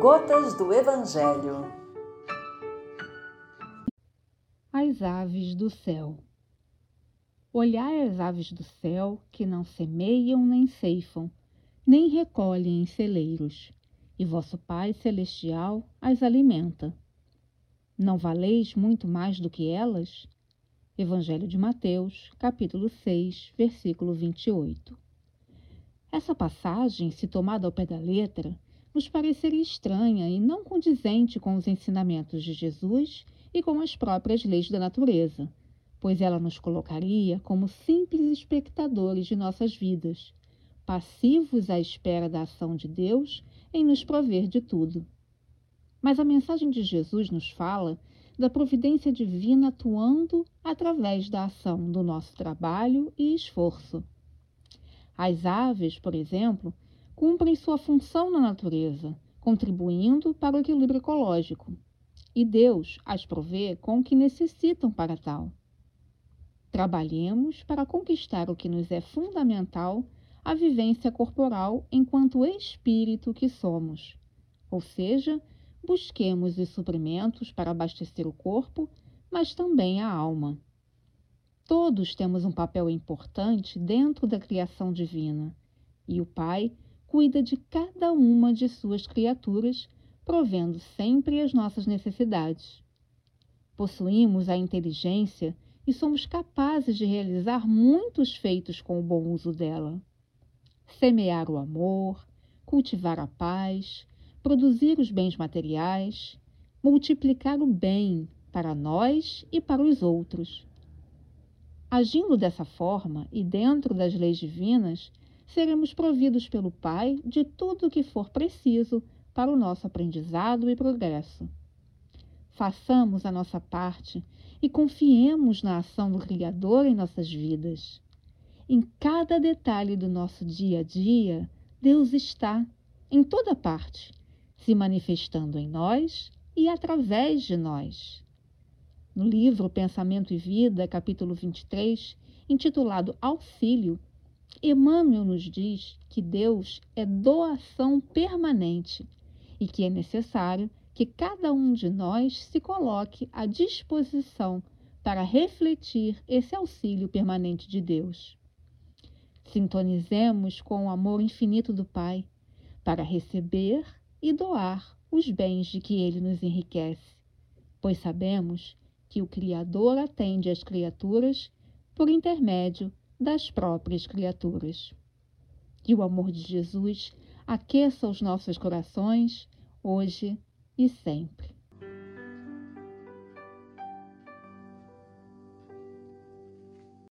Gotas do Evangelho. As aves do céu. Olhai as aves do céu, que não semeiam nem ceifam, nem recolhem em celeiros, e vosso Pai celestial as alimenta. Não valeis muito mais do que elas? Evangelho de Mateus, capítulo 6, versículo 28. Essa passagem, se tomada ao pé da letra, nos pareceria estranha e não condizente com os ensinamentos de Jesus e com as próprias leis da natureza, pois ela nos colocaria como simples espectadores de nossas vidas, passivos à espera da ação de Deus em nos prover de tudo. Mas a mensagem de Jesus nos fala da providência divina atuando através da ação do nosso trabalho e esforço. As aves, por exemplo, cumprem sua função na natureza, contribuindo para o equilíbrio ecológico, e Deus as provê com o que necessitam para tal. Trabalhemos para conquistar o que nos é fundamental a vivência corporal enquanto espírito que somos, ou seja, busquemos os suprimentos para abastecer o corpo, mas também a alma. Todos temos um papel importante dentro da criação divina, e o Pai cuida de cada uma de suas criaturas, provendo sempre as nossas necessidades. Possuímos a inteligência e somos capazes de realizar muitos feitos com o bom uso dela. Semear o amor, cultivar a paz, produzir os bens materiais, multiplicar o bem para nós e para os outros Agindo dessa forma e dentro das leis divinas, seremos providos pelo Pai de tudo o que for preciso para o nosso aprendizado e progresso. Façamos a nossa parte e confiemos na ação do Criador em nossas vidas. Em cada detalhe do nosso dia a dia, Deus está, em toda parte, se manifestando em nós e através de nós. No livro Pensamento e Vida, capítulo 23, intitulado Auxílio, Emmanuel nos diz que Deus é doação permanente e que é necessário que cada um de nós se coloque à disposição para refletir esse auxílio permanente de Deus. Sintonizemos com o amor infinito do Pai para receber e doar os bens de que ele nos enriquece, pois sabemos que o Criador atende às criaturas por intermédio das próprias criaturas. Que o amor de Jesus aqueça os nossos corações, hoje e sempre.